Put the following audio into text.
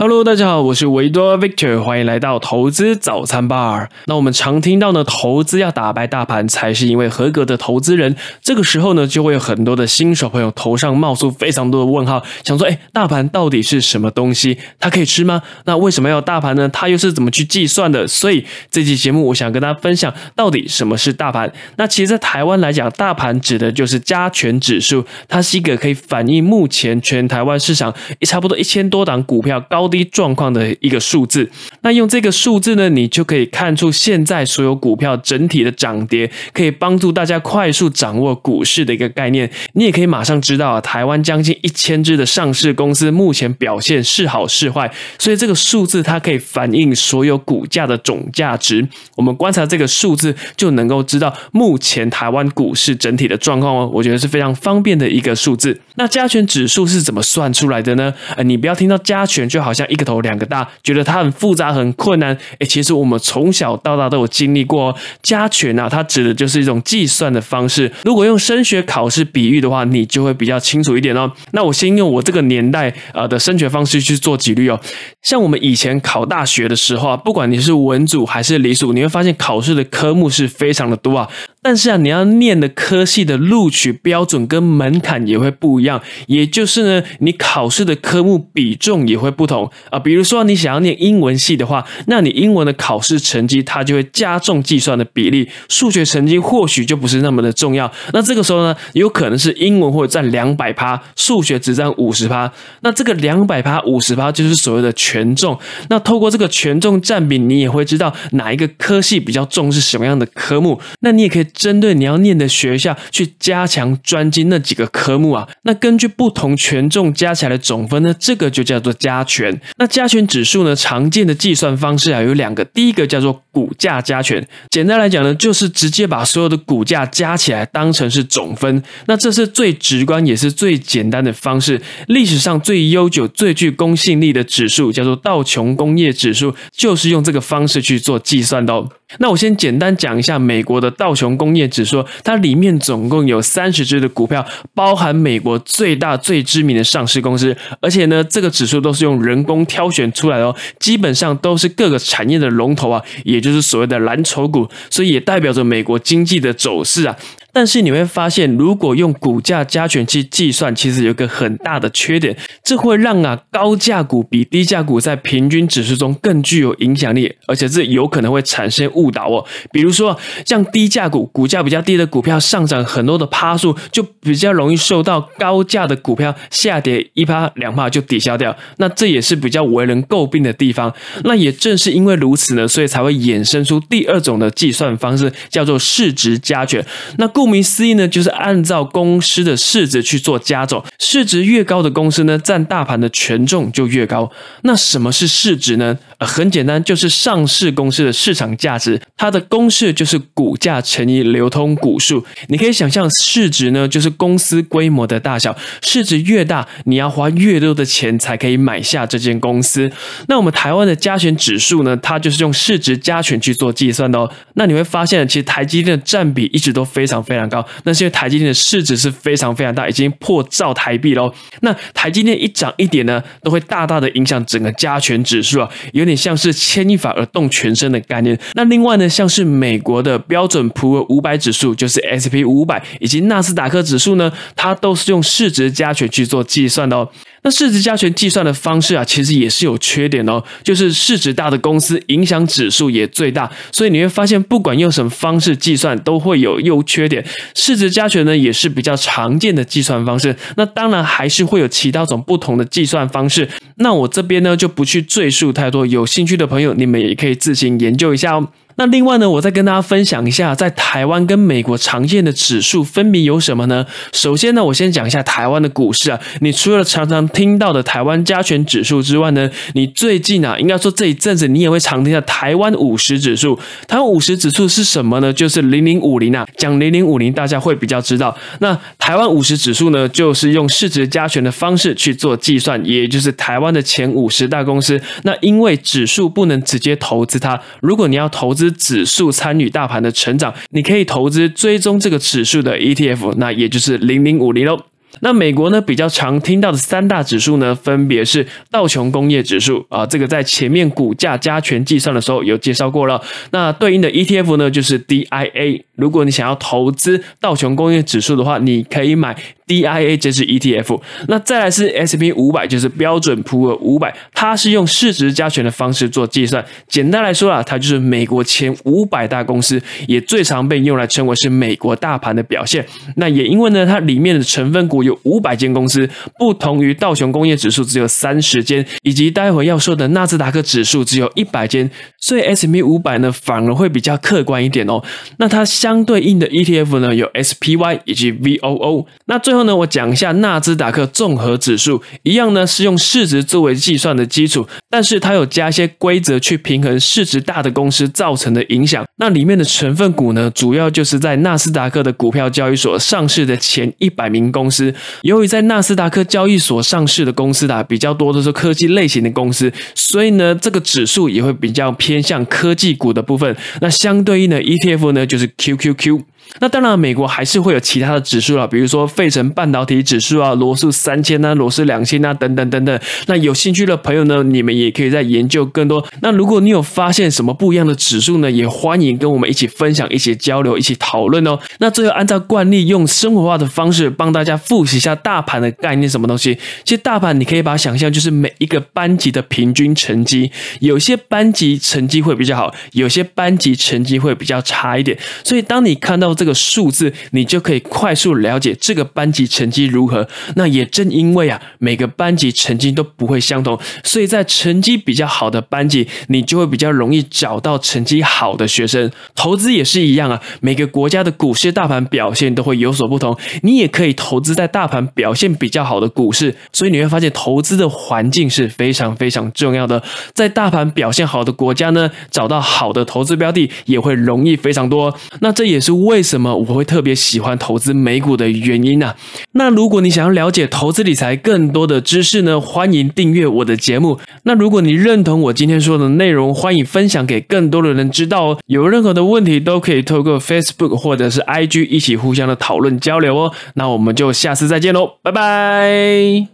Hello，大家好，我是维多 Victor，欢迎来到投资早餐 bar。那我们常听到呢，投资要打败大盘才是因为合格的投资人。这个时候呢，就会有很多的新手朋友头上冒出非常多的问号，想说：哎，大盘到底是什么东西？它可以吃吗？那为什么要大盘呢？它又是怎么去计算的？所以这期节目我想跟大家分享，到底什么是大盘？那其实，在台湾来讲，大盘指的就是加权指数，它是一个可以反映目前全台湾市场差不多一千多档股票高。低状况的一个数字，那用这个数字呢，你就可以看出现在所有股票整体的涨跌，可以帮助大家快速掌握股市的一个概念。你也可以马上知道啊，台湾将近一千只的上市公司目前表现是好是坏。所以这个数字它可以反映所有股价的总价值。我们观察这个数字，就能够知道目前台湾股市整体的状况哦。我觉得是非常方便的一个数字。那加权指数是怎么算出来的呢？呃，你不要听到加权就好像。像一个头两个大，觉得它很复杂很困难。哎，其实我们从小到大都有经历过加权啊，它指的就是一种计算的方式。如果用升学考试比喻的话，你就会比较清楚一点哦。那我先用我这个年代呃的升学方式去做举例哦。像我们以前考大学的时候啊，不管你是文组还是理组，你会发现考试的科目是非常的多啊。但是啊，你要念的科系的录取标准跟门槛也会不一样，也就是呢，你考试的科目比重也会不同啊。比如说，你想要念英文系的话，那你英文的考试成绩它就会加重计算的比例，数学成绩或许就不是那么的重要。那这个时候呢，有可能是英文或者占两百趴，数学只占五十趴。那这个两百趴、五十趴就是所谓的权重。那透过这个权重占比，你也会知道哪一个科系比较重视什么样的科目。那你也可以。针对你要念的学校去加强专精那几个科目啊，那根据不同权重加起来的总分呢，这个就叫做加权。那加权指数呢，常见的计算方式啊有两个，第一个叫做股价加权，简单来讲呢，就是直接把所有的股价加起来当成是总分。那这是最直观也是最简单的方式。历史上最悠久、最具公信力的指数叫做道琼工业指数，就是用这个方式去做计算的。哦。那我先简单讲一下美国的道琼工业指数，它里面总共有三十只的股票，包含美国最大最知名的上市公司，而且呢，这个指数都是用人工挑选出来的哦，基本上都是各个产业的龙头啊，也就是所谓的蓝筹股，所以也代表着美国经济的走势啊。但是你会发现，如果用股价加权去计算，其实有个很大的缺点，这会让啊高价股比低价股在平均指数中更具有影响力，而且这有可能会产生误导哦。比如说，像低价股，股价比较低的股票上涨很多的趴数，就比较容易受到高价的股票下跌一趴两趴就抵消掉。那这也是比较为人诟病的地方。那也正是因为如此呢，所以才会衍生出第二种的计算方式，叫做市值加权。那故顾名思义呢，就是按照公司的市值去做加总，市值越高的公司呢，占大盘的权重就越高。那什么是市值呢？很简单，就是上市公司的市场价值，它的公式就是股价乘以流通股数。你可以想象，市值呢就是公司规模的大小，市值越大，你要花越多的钱才可以买下这间公司。那我们台湾的加权指数呢，它就是用市值加权去做计算的哦。那你会发现，其实台积电的占比一直都非常非常。高，那是因为台积电的市值是非常非常大，已经破兆台币喽。那台积电一涨一点呢，都会大大的影响整个加权指数啊，有有点像是牵一发而动全身的概念。那另外呢，像是美国的标准普尔五百指数，就是 S P 五百，以及纳斯达克指数呢，它都是用市值加权去做计算的哦。那市值加权计算的方式啊，其实也是有缺点哦，就是市值大的公司影响指数也最大，所以你会发现，不管用什么方式计算，都会有优缺点。市值加权呢，也是比较常见的计算方式。那当然还是会有其他种不同的计算方式。那我这边呢，就不去赘述太多，有兴趣的朋友，你们也可以自行研究一下哦。那另外呢，我再跟大家分享一下，在台湾跟美国常见的指数分别有什么呢？首先呢，我先讲一下台湾的股市啊。你除了常常听到的台湾加权指数之外呢，你最近啊，应该说这一阵子你也会常听到台湾五十指数。台湾五十指数是什么呢？就是零零五零啊。讲零零五零，大家会比较知道。那台湾五十指数呢，就是用市值加权的方式去做计算，也就是台湾的前五十大公司。那因为指数不能直接投资它，如果你要投资。指数参与大盘的成长，你可以投资追踪这个指数的 ETF，那也就是零零五零喽。那美国呢比较常听到的三大指数呢，分别是道琼工业指数啊，这个在前面股价加权计算的时候有介绍过了。那对应的 ETF 呢就是 DIA。如果你想要投资道琼工业指数的话，你可以买。DIA 这支 ETF，那再来是 SP 五百，就是标准普尔五百，它是用市值加权的方式做计算。简单来说啊，它就是美国前五百大公司，也最常被用来称为是美国大盘的表现。那也因为呢，它里面的成分股有五百间公司，不同于道琼工业指数只有三十间，以及待会要说的纳斯达克指数只有一百间，所以 SP 五百呢反而会比较客观一点哦。那它相对应的 ETF 呢有 SPY 以及 VOO。那最后。后呢，我讲一下纳斯达克综合指数，一样呢是用市值作为计算的基础，但是它有加一些规则去平衡市值大的公司造成的影响。那里面的成分股呢，主要就是在纳斯达克的股票交易所上市的前一百名公司。由于在纳斯达克交易所上市的公司啊，比较多都是科技类型的公司，所以呢，这个指数也会比较偏向科技股的部分。那相对应的 ETF 呢，就是 QQQ。那当然，美国还是会有其他的指数了，比如说费城半导体指数啊、罗素三千啊、罗素两千啊等等等等。那有兴趣的朋友呢，你们也可以再研究更多。那如果你有发现什么不一样的指数呢，也欢迎跟我们一起分享、一起交流、一起讨论哦。那最后按照惯例，用生活化的方式帮大家复习一下大盘的概念，什么东西？其实大盘你可以把它想象就是每一个班级的平均成绩，有些班级成绩会比较好，有些班级成绩会比较差一点。所以当你看到这个数字，你就可以快速了解这个班级成绩如何。那也正因为啊，每个班级成绩都不会相同，所以在成绩比较好的班级，你就会比较容易找到成绩好的学生。投资也是一样啊，每个国家的股市大盘表现都会有所不同。你也可以投资在大盘表现比较好的股市，所以你会发现投资的环境是非常非常重要的。在大盘表现好的国家呢，找到好的投资标的也会容易非常多。那这也是为为什么我会特别喜欢投资美股的原因呢？那如果你想要了解投资理财更多的知识呢，欢迎订阅我的节目。那如果你认同我今天说的内容，欢迎分享给更多的人知道哦。有任何的问题都可以透过 Facebook 或者是 IG 一起互相的讨论交流哦。那我们就下次再见喽，拜拜。